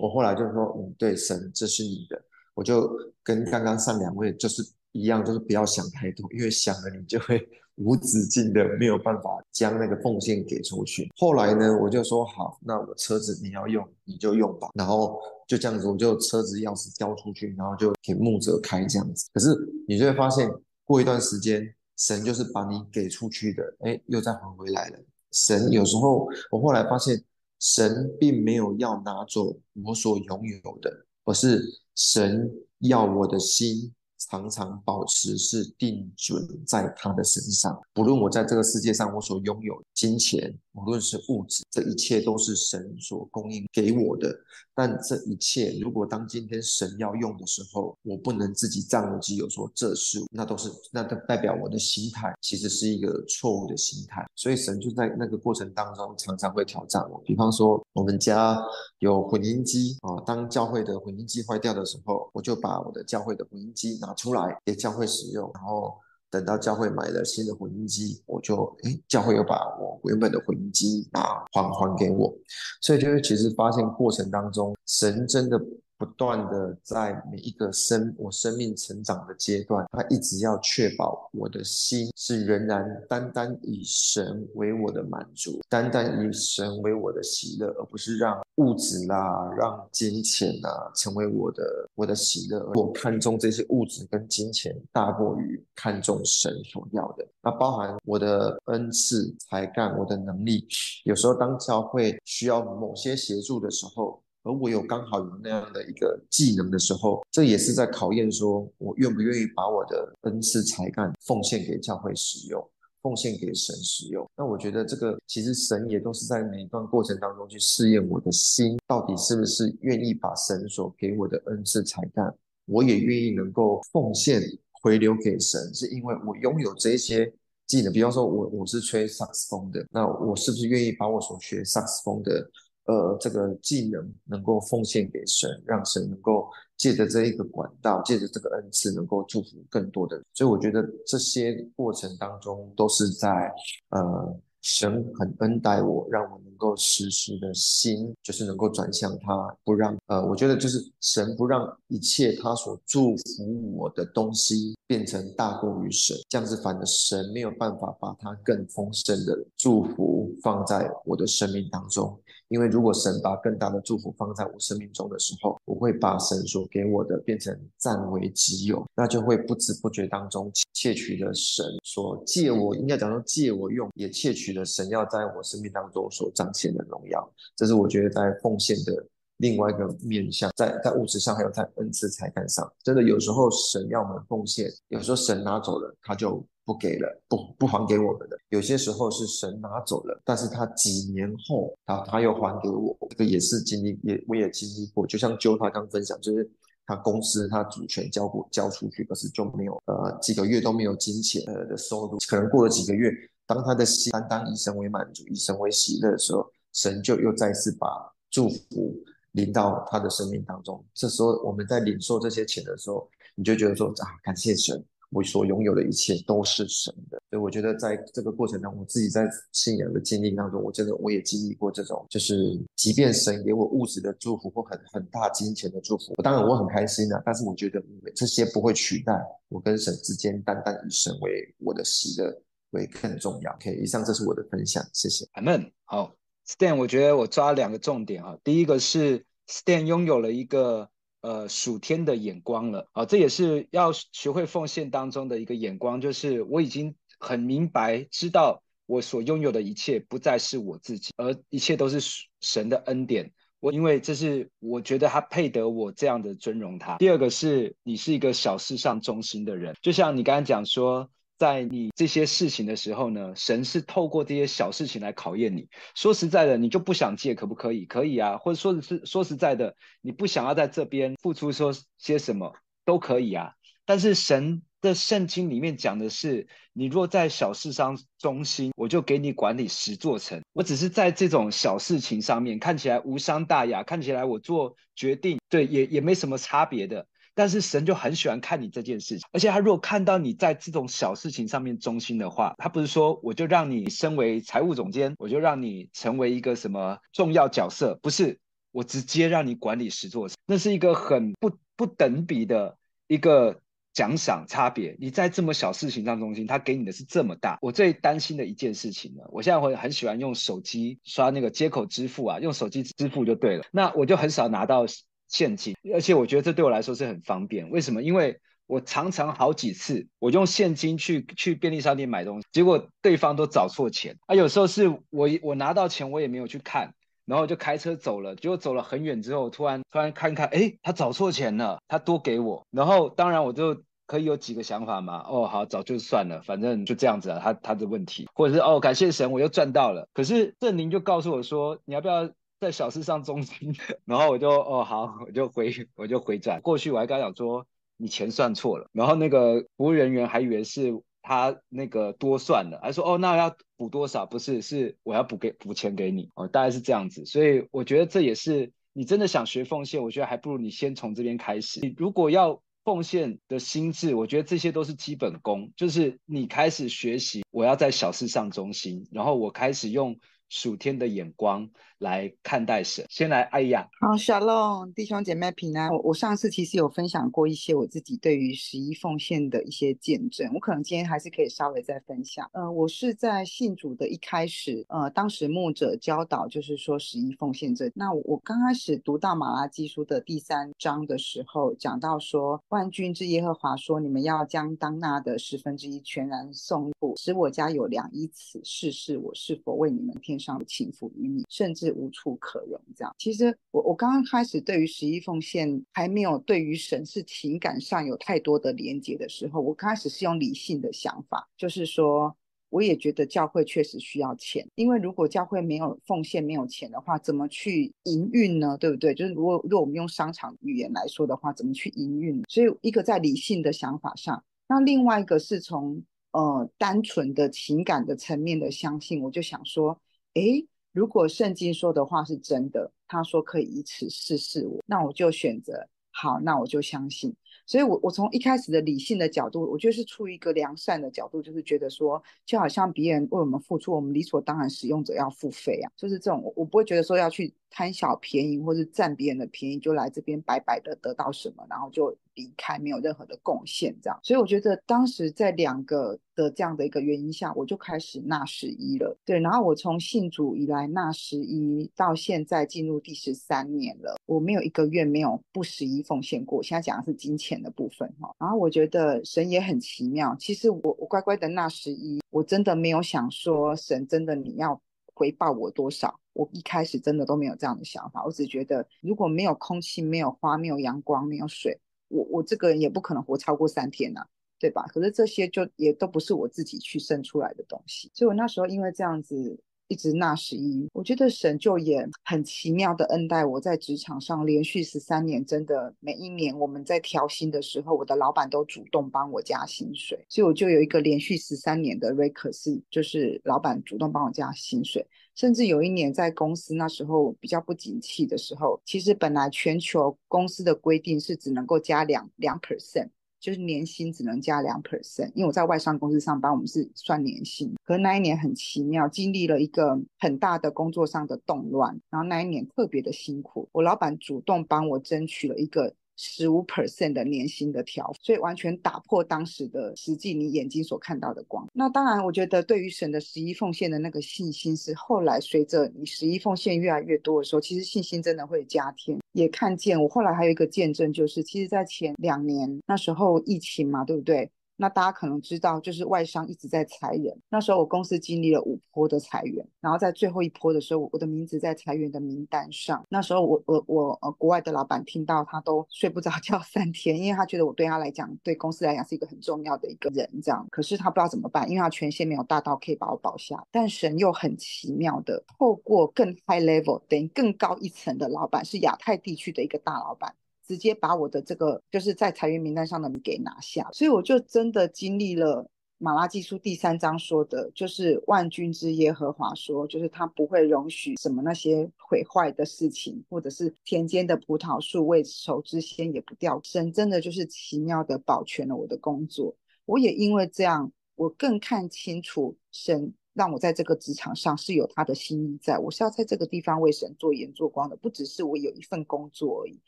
Speaker 3: 我后来就说，嗯，对，神，这是你的，我就跟刚刚上两位就是。一样，就是不要想太多，因为想了你就会 <laughs> 无止境的没有办法将那个奉献给出去。后来呢，我就说好，那我车子你要用你就用吧，然后就这样子，我就车子钥匙交出去，然后就给牧者开这样子。可是你就会发现，过一段时间，神就是把你给出去的，哎，又再还回来了。神有时候，我后来发现，神并没有要拿走我所拥有的，而是神要我的心。常常保持是定准在他的身上，不论我在这个世界上我所拥有金钱，无论是物质，这一切都是神所供应给我的。但这一切，如果当今天神要用的时候，我不能自己占为己有，说这是，那都是，那都代表我的心态其实是一个错误的心态。所以神就在那个过程当中常常会挑战我。比方说，我们家有混音机啊，当教会的混音机坏掉的时候，我就把我的教会的混音机拿出来给教会使用，然后。等到教会买了新的混音机，我就诶，教会又把我原本的混音机啊还还给我，所以就是其实发现过程当中，神真的。不断的在每一个生我生命成长的阶段，他一直要确保我的心是仍然单单以神为我的满足，单单以神为我的喜乐，而不是让物质啦、啊、让金钱啊成为我的我的喜乐。我看重这些物质跟金钱大过于看重神所要的。那包含我的恩赐、才干、我的能力。有时候当教会需要某些协助的时候。而我有刚好有那样的一个技能的时候，这也是在考验说，我愿不愿意把我的恩赐才干奉献给教会使用，奉献给神使用。那我觉得这个其实神也都是在每一段过程当中去试验我的心，到底是不是愿意把神所给我的恩赐才干，我也愿意能够奉献回流给神，是因为我拥有这些技能。比方说我我是吹萨克斯风的，那我是不是愿意把我所学萨克斯风的？呃，这个技能能够奉献给神，让神能够借着这一个管道，借着这个恩赐，能够祝福更多的人。所以我觉得这些过程当中都是在呃。神很恩待我，让我能够时时的心就是能够转向他，不让呃，我觉得就是神不让一切他所祝福我的东西变成大过于神，这样子反而神没有办法把他更丰盛的祝福放在我的生命当中。因为如果神把更大的祝福放在我生命中的时候，我会把神所给我的变成占为己有，那就会不知不觉当中窃取了神所借我，应该讲说借我用，也窃取。神要在我生命当中所彰显的荣耀，这是我觉得在奉献的另外一个面向，在在物质上，还有在恩赐才干上，真的有时候神要我们奉献，有时候神拿走了，他就不给了，不不还给我们的。有些时候是神拿走了，但是他几年后，他他又还给我，这个也是经历，也我也经历过。就像就他刚分享，就是他公司他主权交过交出去，可是就没有呃几个月都没有金钱呃的收入，可能过了几个月。当他的心单单以神为满足，以神为喜乐的时候，神就又再次把祝福临到他的生命当中。这时候我们在领受这些钱的时候，你就觉得说啊，感谢神，我所拥有的一切都是神的。所以我觉得在这个过程当中，我自己在信仰的经历当中，我真的我也经历过这种，就是即便神给我物质的祝福或很很大金钱的祝福，当然我很开心啊，但是我觉得这些不会取代我跟神之间单单以神为我的喜乐。会更重要。OK，以上这是我的分享，谢谢。
Speaker 1: 阿门。好，Stan，我觉得我抓两个重点啊。第一个是 Stan 拥有了一个呃属天的眼光了啊，这也是要学会奉献当中的一个眼光，就是我已经很明白知道我所拥有的一切不再是我自己，而一切都是神的恩典。我因为这是我觉得他配得我这样的尊荣他。第二个是你是一个小事上忠心的人，就像你刚刚讲说，在你这些事情的时候呢，神是透过这些小事情来考验你。说实在的，你就不想借，可不可以？可以啊。或者说的是说实在的，你不想要在这边付出说些什么都可以啊。但是神的圣经里面讲的是，你若在小事上忠心，我就给你管理十座城。我只是在这种小事情上面看起来无伤大雅，看起来我做决定对也也没什么差别的。但是神就很喜欢看你这件事情，而且他如果看到你在这种小事情上面忠心的话，他不是说我就让你身为财务总监，我就让你成为一个什么重要角色，不是，我直接让你管理十座城，那是一个很不不等比的一个。奖赏差别，你在这么小事情上忠心，他给你的是这么大。我最担心的一件事情呢，我现在会很喜欢用手机刷那个接口支付啊，用手机支付就对了。那我就很少拿到现金，而且我觉得这对我来说是很方便。为什么？因为我常常好几次我用现金去去便利商店买东西，结果对方都找错钱啊。有时候是我我拿到钱我也没有去看。然后就开车走了，结果走了很远之后，突然突然看看，哎，他找错钱了，他多给我。然后当然我就可以有几个想法嘛，哦，好，早就算了，反正就这样子啊，他他的问题，或者是哦，感谢神，我又赚到了。可是圣灵就告诉我说，你要不要在小事上忠心？然后我就哦好，我就回我就回转过去，我还刚讲说你钱算错了，然后那个服务人员还以为是。他那个多算了，还说哦，那要补多少？不是，是我要补给补钱给你哦，大概是这样子。所以我觉得这也是你真的想学奉献，我觉得还不如你先从这边开始。你如果要奉献的心智，我觉得这些都是基本功，就是你开始学习，我要在小事上忠心，然后我开始用。属天的眼光来看待神。先来，哎呀，
Speaker 4: 好，Shalom，弟兄姐妹平安。我我上次其实有分享过一些我自己对于十一奉献的一些见证，我可能今天还是可以稍微再分享。呃，我是在信主的一开始，呃，当时牧者教导就是说十一奉献这。那我，我刚开始读到马拉基书的第三章的时候，讲到说万军之耶和华说，你们要将当纳的十分之一全然送入，使我家有粮，以此试试我是否为你们添。上的倾覆于你，甚至无处可容。这样，其实我我刚刚开始对于十一奉献还没有对于神是情感上有太多的连接的时候，我开始是用理性的想法，就是说，我也觉得教会确实需要钱，因为如果教会没有奉献、没有钱的话，怎么去营运呢？对不对？就是如果如果我们用商场语言来说的话，怎么去营运？所以一个在理性的想法上，那另外一个是从呃单纯的情感的层面的相信，我就想说。诶，如果圣经说的话是真的，他说可以以此试试我，那我就选择好，那我就相信。所以我，我从一开始的理性的角度，我就是出于一个良善的角度，就是觉得说，就好像别人为我们付出，我们理所当然使用者要付费啊，就是这种，我我不会觉得说要去贪小便宜或是占别人的便宜，就来这边白白的得到什么，然后就。离开没有任何的贡献，这样，所以我觉得当时在两个的这样的一个原因下，我就开始纳十一了。对，然后我从信主以来纳十一到现在进入第十三年了，我没有一个月没有不十一奉献过。现在讲的是金钱的部分哈。然后我觉得神也很奇妙，其实我我乖乖的纳十一，我真的没有想说神真的你要回报我多少，我一开始真的都没有这样的想法，我只觉得如果没有空气、没有花、没有阳光、没有水。我我这个人也不可能活超过三天呐、啊，对吧？可是这些就也都不是我自己去生出来的东西，所以我那时候因为这样子一直纳十一，我觉得神就也很奇妙的恩待我在职场上连续十三年，真的每一年我们在调薪的时候，我的老板都主动帮我加薪水，所以我就有一个连续十三年的 r e c o r 就是老板主动帮我加薪水。甚至有一年在公司那时候比较不景气的时候，其实本来全球公司的规定是只能够加两两 percent，就是年薪只能加两 percent。因为我在外商公司上班，我们是算年薪。可是那一年很奇妙，经历了一个很大的工作上的动乱，然后那一年特别的辛苦，我老板主动帮我争取了一个。十五 percent 的年薪的条，所以完全打破当时的实际你眼睛所看到的光。那当然，我觉得对于神的十一奉献的那个信心，是后来随着你十一奉献越来越多的时候，其实信心真的会加添。也看见我后来还有一个见证，就是其实在前两年那时候疫情嘛，对不对？那大家可能知道，就是外商一直在裁人。那时候我公司经历了五波的裁员，然后在最后一波的时候，我的名字在裁员的名单上。那时候我我我呃国外的老板听到他都睡不着 <laughs> 觉三天，因为他觉得我对他来讲，对公司来讲是一个很重要的一个人这样。可是他不知道怎么办，因为他权限没有大到可以把我保下。但神又很奇妙的透过更 high level 等于更高一层的老板，是亚太地区的一个大老板。直接把我的这个就是在裁员名单上的给拿下，所以我就真的经历了马拉基书第三章说的，就是万军之耶和华说，就是他不会容许什么那些毁坏的事情，或者是田间的葡萄树未熟之先也不掉。神真的就是奇妙的保全了我的工作，我也因为这样，我更看清楚神。让我在这个职场上是有他的心意在，我是要在这个地方为神做盐做光的，不只是我有一份工作而已，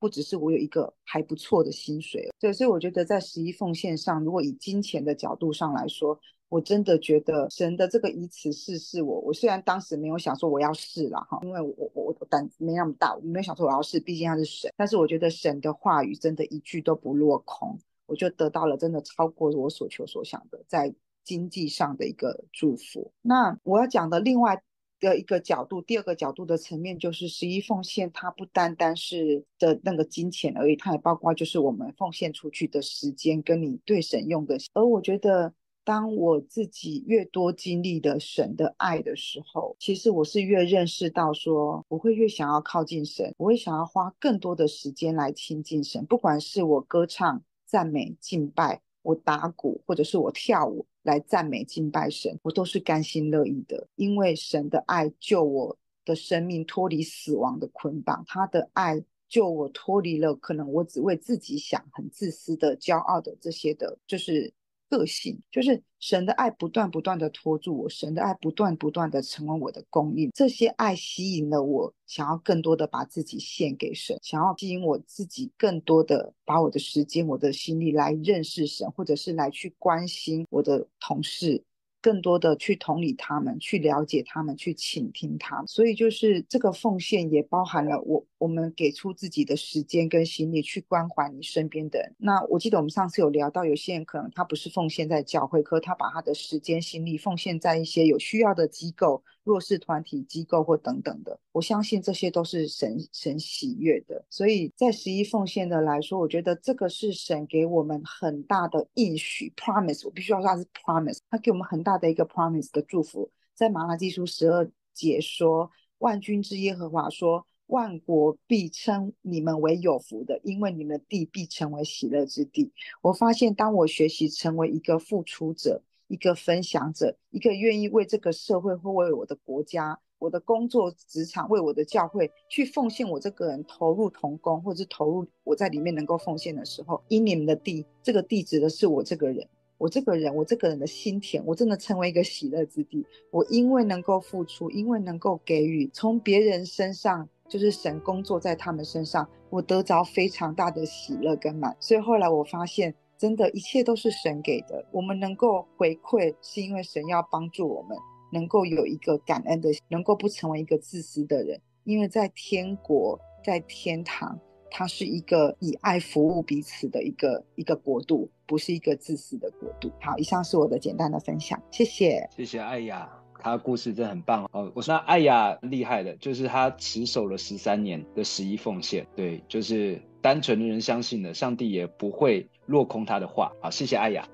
Speaker 4: 不只是我有一个还不错的薪水。对，所以我觉得在十一奉献上，如果以金钱的角度上来说，我真的觉得神的这个以此试试我。我虽然当时没有想说我要试了哈，因为我我我胆子没那么大，我没有想说我要试，毕竟他是神。但是我觉得神的话语真的一句都不落空，我就得到了真的超过我所求所想的，在。经济上的一个祝福。那我要讲的另外的一个角度，第二个角度的层面，就是十一奉献，它不单单是的那个金钱而已，它也包括就是我们奉献出去的时间，跟你对神用的。而我觉得，当我自己越多经历的神的爱的时候，其实我是越认识到说，我会越想要靠近神，我会想要花更多的时间来亲近神，不管是我歌唱、赞美、敬拜。我打鼓，或者是我跳舞来赞美敬拜神，我都是甘心乐意的，因为神的爱救我的生命脱离死亡的捆绑，他的爱救我脱离了可能我只为自己想、很自私的、骄傲的这些的，就是。个性就是神的爱不断不断的拖住我，神的爱不断不断的成为我的供应，这些爱吸引了我，想要更多的把自己献给神，想要吸引我自己更多的把我的时间、我的心力来认识神，或者是来去关心我的同事。更多的去同理他们，去了解他们，去倾听他们。所以就是这个奉献也包含了我我们给出自己的时间跟心力去关怀你身边的人。那我记得我们上次有聊到，有些人可能他不是奉献在教会，可他把他的时间心力奉献在一些有需要的机构。弱势团体机构或等等的，我相信这些都是神神喜悦的。所以在十一奉献的来说，我觉得这个是神给我们很大的应许 （promise）。我必须要说它是 promise，他给我们很大大的一个 promise 的祝福。在马拉基书十二节说：“万军之耶和华说，万国必称你们为有福的，因为你们的地必成为喜乐之地。”我发现，当我学习成为一个付出者。一个分享者，一个愿意为这个社会或为我的国家、我的工作职场、为我的教会去奉献，我这个人投入同工，或者是投入我在里面能够奉献的时候，因你们的地，这个地指的是我这个人，我这个人，我这个人的心田，我真的成为一个喜乐之地。我因为能够付出，因为能够给予，从别人身上，就是神工作在他们身上，我得着非常大的喜乐跟满。所以后来我发现。真的，一切都是神给的。我们能够回馈，是因为神要帮助我们，能够有一个感恩的，能够不成为一个自私的人。因为在天国，在天堂，它是一个以爱服务彼此的一个一个国度，不是一个自私的国度。好，以上是我的简单的分享，谢谢。
Speaker 1: 谢谢艾雅，她故事真的很棒哦。我说艾雅厉害的，就是她持守了十三年的十一奉献，对，就是。单纯的人相信了，上帝也不会落空他的话。好，谢谢艾雅。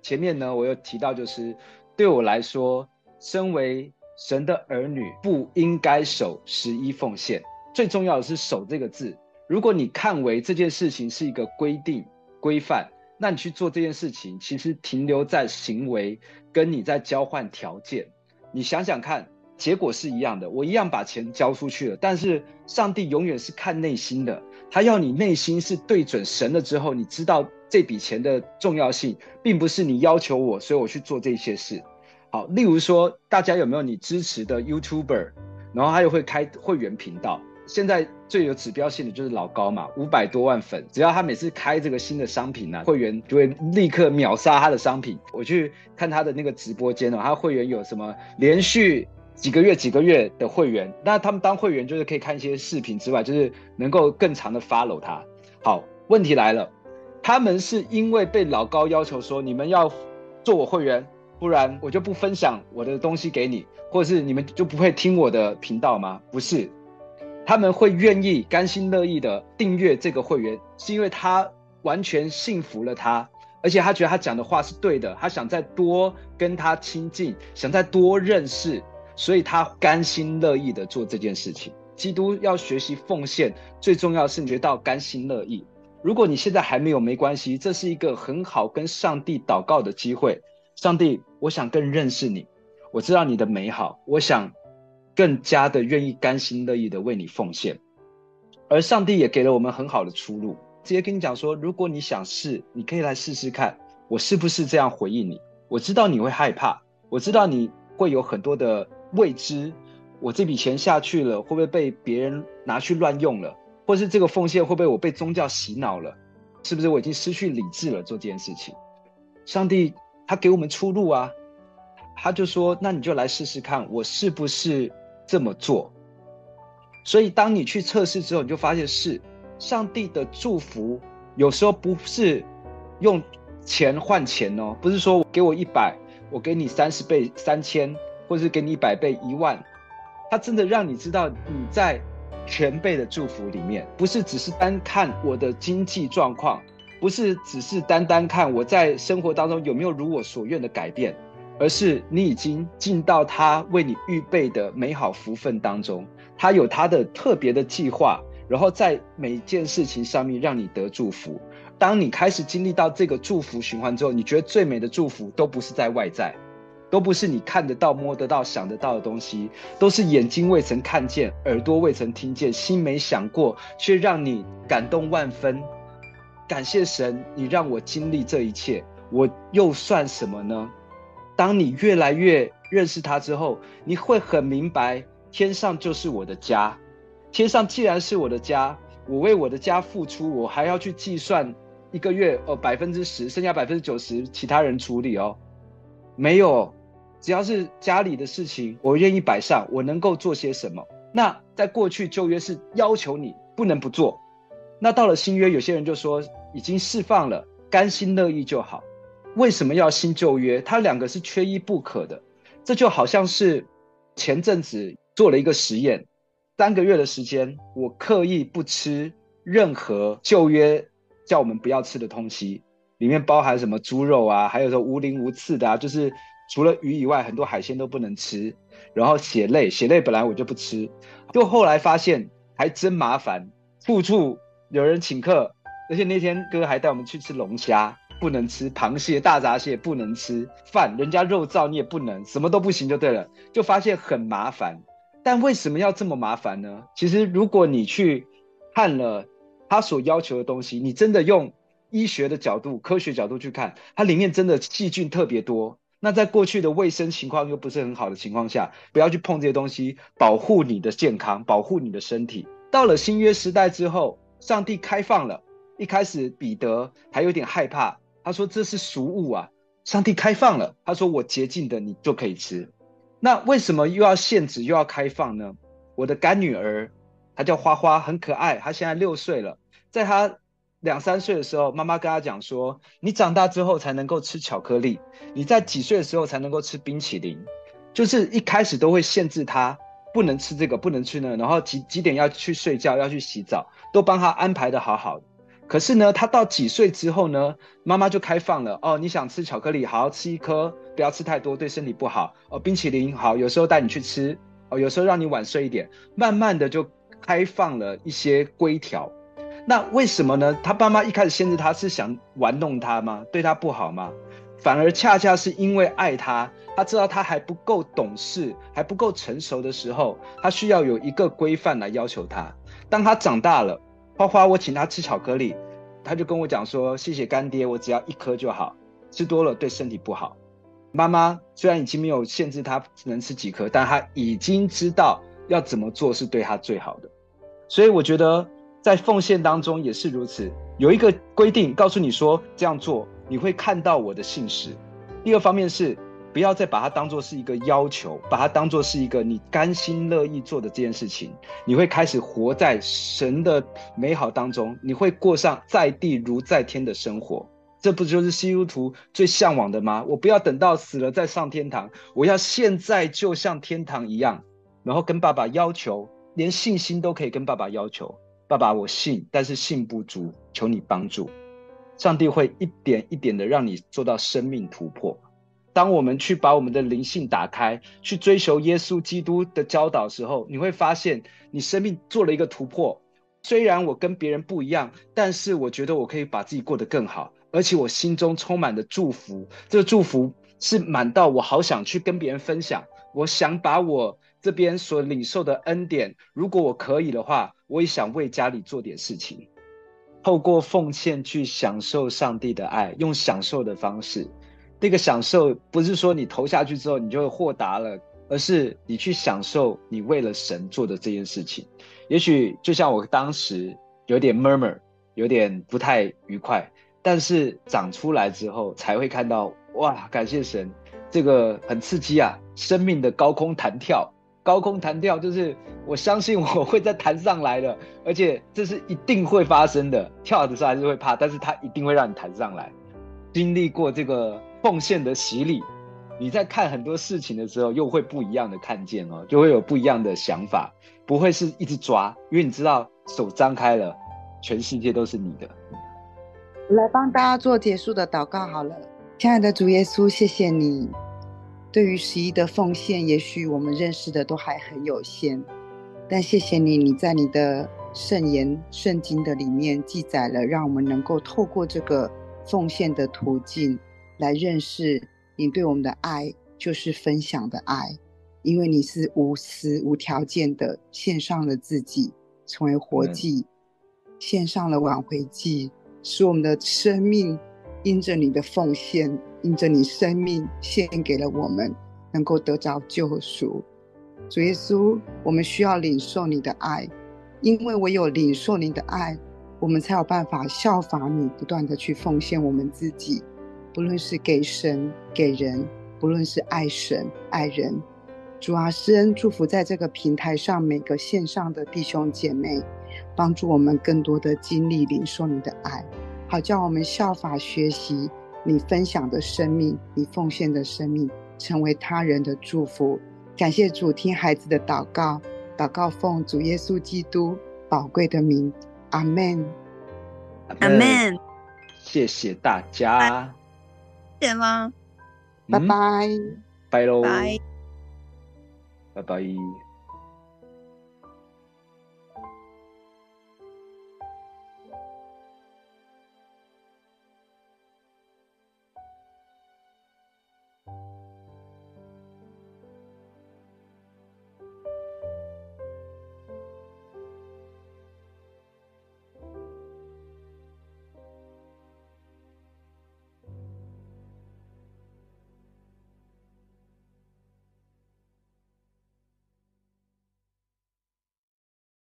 Speaker 1: 前面呢，我有提到，就是对我来说，身为神的儿女，不应该守十一奉献。最重要的是守这个字。如果你看为这件事情是一个规定规范，那你去做这件事情，其实停留在行为，跟你在交换条件。你想想看。结果是一样的，我一样把钱交出去了，但是上帝永远是看内心的，他要你内心是对准神了之后，你知道这笔钱的重要性，并不是你要求我，所以我去做这些事。好，例如说，大家有没有你支持的 YouTuber，然后他又会开会员频道，现在最有指标性的就是老高嘛，五百多万粉，只要他每次开这个新的商品呢、会员就会立刻秒杀他的商品。我去看他的那个直播间哦，他会员有什么连续。几个月几个月的会员，那他们当会员就是可以看一些视频之外，就是能够更长的 follow 他。好，问题来了，他们是因为被老高要求说，你们要做我会员，不然我就不分享我的东西给你，或者是你们就不会听我的频道吗？不是，他们会愿意甘心乐意的订阅这个会员，是因为他完全信服了他，而且他觉得他讲的话是对的，他想再多跟他亲近，想再多认识，所以他甘心乐意的做这件事情。基督要学习奉献，最重要是你觉得甘心乐意。如果你现在还没有，没关系，这是一个很好跟上帝祷告的机会。上帝，我想更认识你，我知道你的美好，我想更加的愿意甘心乐意的为你奉献。而上帝也给了我们很好的出路，直接跟你讲说，如果你想试，你可以来试试看，我是不是这样回应你？我知道你会害怕，我知道你会有很多的未知，我这笔钱下去了，会不会被别人拿去乱用了？或是这个奉献会不会我被宗教洗脑了？是不是我已经失去理智了做这件事情？上帝他给我们出路啊，他就说：“那你就来试试看，我是不是这么做？”所以当你去测试之后，你就发现是上帝的祝福，有时候不是用钱换钱哦，不是说我给我一百，我给你三十倍三千，或是给你一百倍一万，他真的让你知道你在。全倍的祝福里面，不是只是单看我的经济状况，不是只是单单看我在生活当中有没有如我所愿的改变，而是你已经进到他为你预备的美好福分当中，他有他的特别的计划，然后在每件事情上面让你得祝福。当你开始经历到这个祝福循环之后，你觉得最美的祝福都不是在外在。都不是你看得到、摸得到、想得到的东西，都是眼睛未曾看见、耳朵未曾听见、心没想过，却让你感动万分。感谢神，你让我经历这一切，我又算什么呢？当你越来越认识他之后，你会很明白，天上就是我的家。天上既然是我的家，我为我的家付出，我还要去计算一个月哦，百分之十，剩下百分之九十其他人处理哦，没有。只要是家里的事情，我愿意摆上，我能够做些什么？那在过去旧约是要求你不能不做，那到了新约，有些人就说已经释放了，甘心乐意就好。为什么要新旧约？它两个是缺一不可的。这就好像是前阵子做了一个实验，三个月的时间，我刻意不吃任何旧约叫我们不要吃的东西，里面包含什么猪肉啊，还有说无鳞无刺的啊，就是。除了鱼以外，很多海鲜都不能吃。然后血类，血类本来我就不吃，就后来发现还真麻烦，处处有人请客，而且那天哥还带我们去吃龙虾，不能吃螃蟹、大闸蟹，不能吃饭，人家肉燥你也不能，什么都不行就对了，就发现很麻烦。但为什么要这么麻烦呢？其实如果你去看了他所要求的东西，你真的用医学的角度、科学角度去看，它里面真的细菌特别多。那在过去的卫生情况又不是很好的情况下，不要去碰这些东西，保护你的健康，保护你的身体。到了新约时代之后，上帝开放了。一开始彼得还有点害怕，他说这是俗物啊。上帝开放了，他说我洁净的你就可以吃。那为什么又要限制又要开放呢？我的干女儿，她叫花花，很可爱，她现在六岁了，在她。两三岁的时候，妈妈跟她讲说：“你长大之后才能够吃巧克力，你在几岁的时候才能够吃冰淇淋？就是一开始都会限制她不能吃这个，不能吃那个，然后几几点要去睡觉，要去洗澡，都帮她安排的好好的。可是呢，他到几岁之后呢，妈妈就开放了哦，你想吃巧克力，好好吃一颗，不要吃太多，对身体不好哦。冰淇淋好，有时候带你去吃哦，有时候让你晚睡一点，慢慢的就开放了一些规条。”那为什么呢？他爸妈一开始限制他是想玩弄他吗？对他不好吗？反而恰恰是因为爱他，他知道他还不够懂事，还不够成熟的时候，他需要有一个规范来要求他。当他长大了，花花我请他吃巧克力，他就跟我讲说：“谢谢干爹，我只要一颗就好，吃多了对身体不好。”妈妈虽然已经没有限制他只能吃几颗，但他已经知道要怎么做是对他最好的。所以我觉得。在奉献当中也是如此，有一个规定告诉你说这样做你会看到我的信实。第二方面是不要再把它当做是一个要求，把它当做是一个你甘心乐意做的这件事情。你会开始活在神的美好当中，你会过上在地如在天的生活。这不就是基督徒最向往的吗？我不要等到死了再上天堂，我要现在就像天堂一样，然后跟爸爸要求，连信心都可以跟爸爸要求。爸爸，我信，但是信不足，求你帮助。上帝会一点一点的让你做到生命突破。当我们去把我们的灵性打开，去追求耶稣基督的教导的时候，你会发现你生命做了一个突破。虽然我跟别人不一样，但是我觉得我可以把自己过得更好，而且我心中充满了祝福。这个祝福是满到我好想去跟别人分享。我想把我这边所领受的恩典，如果我可以的话，我也想为家里做点事情。透过奉献去享受上帝的爱，用享受的方式。那个享受不是说你投下去之后你就会豁达了，而是你去享受你为了神做的这件事情。也许就像我当时有点 murmur，有点不太愉快，但是长出来之后才会看到，哇，感谢神，这个很刺激啊，生命的高空弹跳。高空弹跳就是我相信我会再弹上来的，而且这是一定会发生的。跳的时候还是会怕，但是它一定会让你弹上来。经历过这个奉献的洗礼，你在看很多事情的时候，又会不一样的看见哦，就会有不一样的想法，不会是一直抓，因为你知道手张开了，全世界都是你的。
Speaker 4: 来帮大家做结束的祷告好了，亲爱的主耶稣，谢谢你。对于十一的奉献，也许我们认识的都还很有限，但谢谢你，你在你的圣言、圣经的里面记载了，让我们能够透过这个奉献的途径来认识你对我们的爱，就是分享的爱，因为你是无私、无条件的献上了自己，成为活祭，献上了挽回祭，使我们的生命因着你的奉献。因着你生命献给了我们，能够得着救赎。主耶稣，我们需要领受你的爱，因为唯有领受你的爱，我们才有办法效法你，不断的去奉献我们自己，不论是给神给人，不论是爱神爱人。主啊，施恩祝福在这个平台上每个线上的弟兄姐妹，帮助我们更多的经历领受你的爱，好叫我们效法学习。你分享的生命，你奉献的生命，成为他人的祝福。感谢主，听孩子的祷告，祷告奉主耶稣基督宝贵的名，阿门，
Speaker 5: 阿门。
Speaker 1: 谢谢大家，
Speaker 5: 谢吗？
Speaker 4: 拜拜，
Speaker 1: 拜喽，
Speaker 5: 拜，
Speaker 1: 拜拜。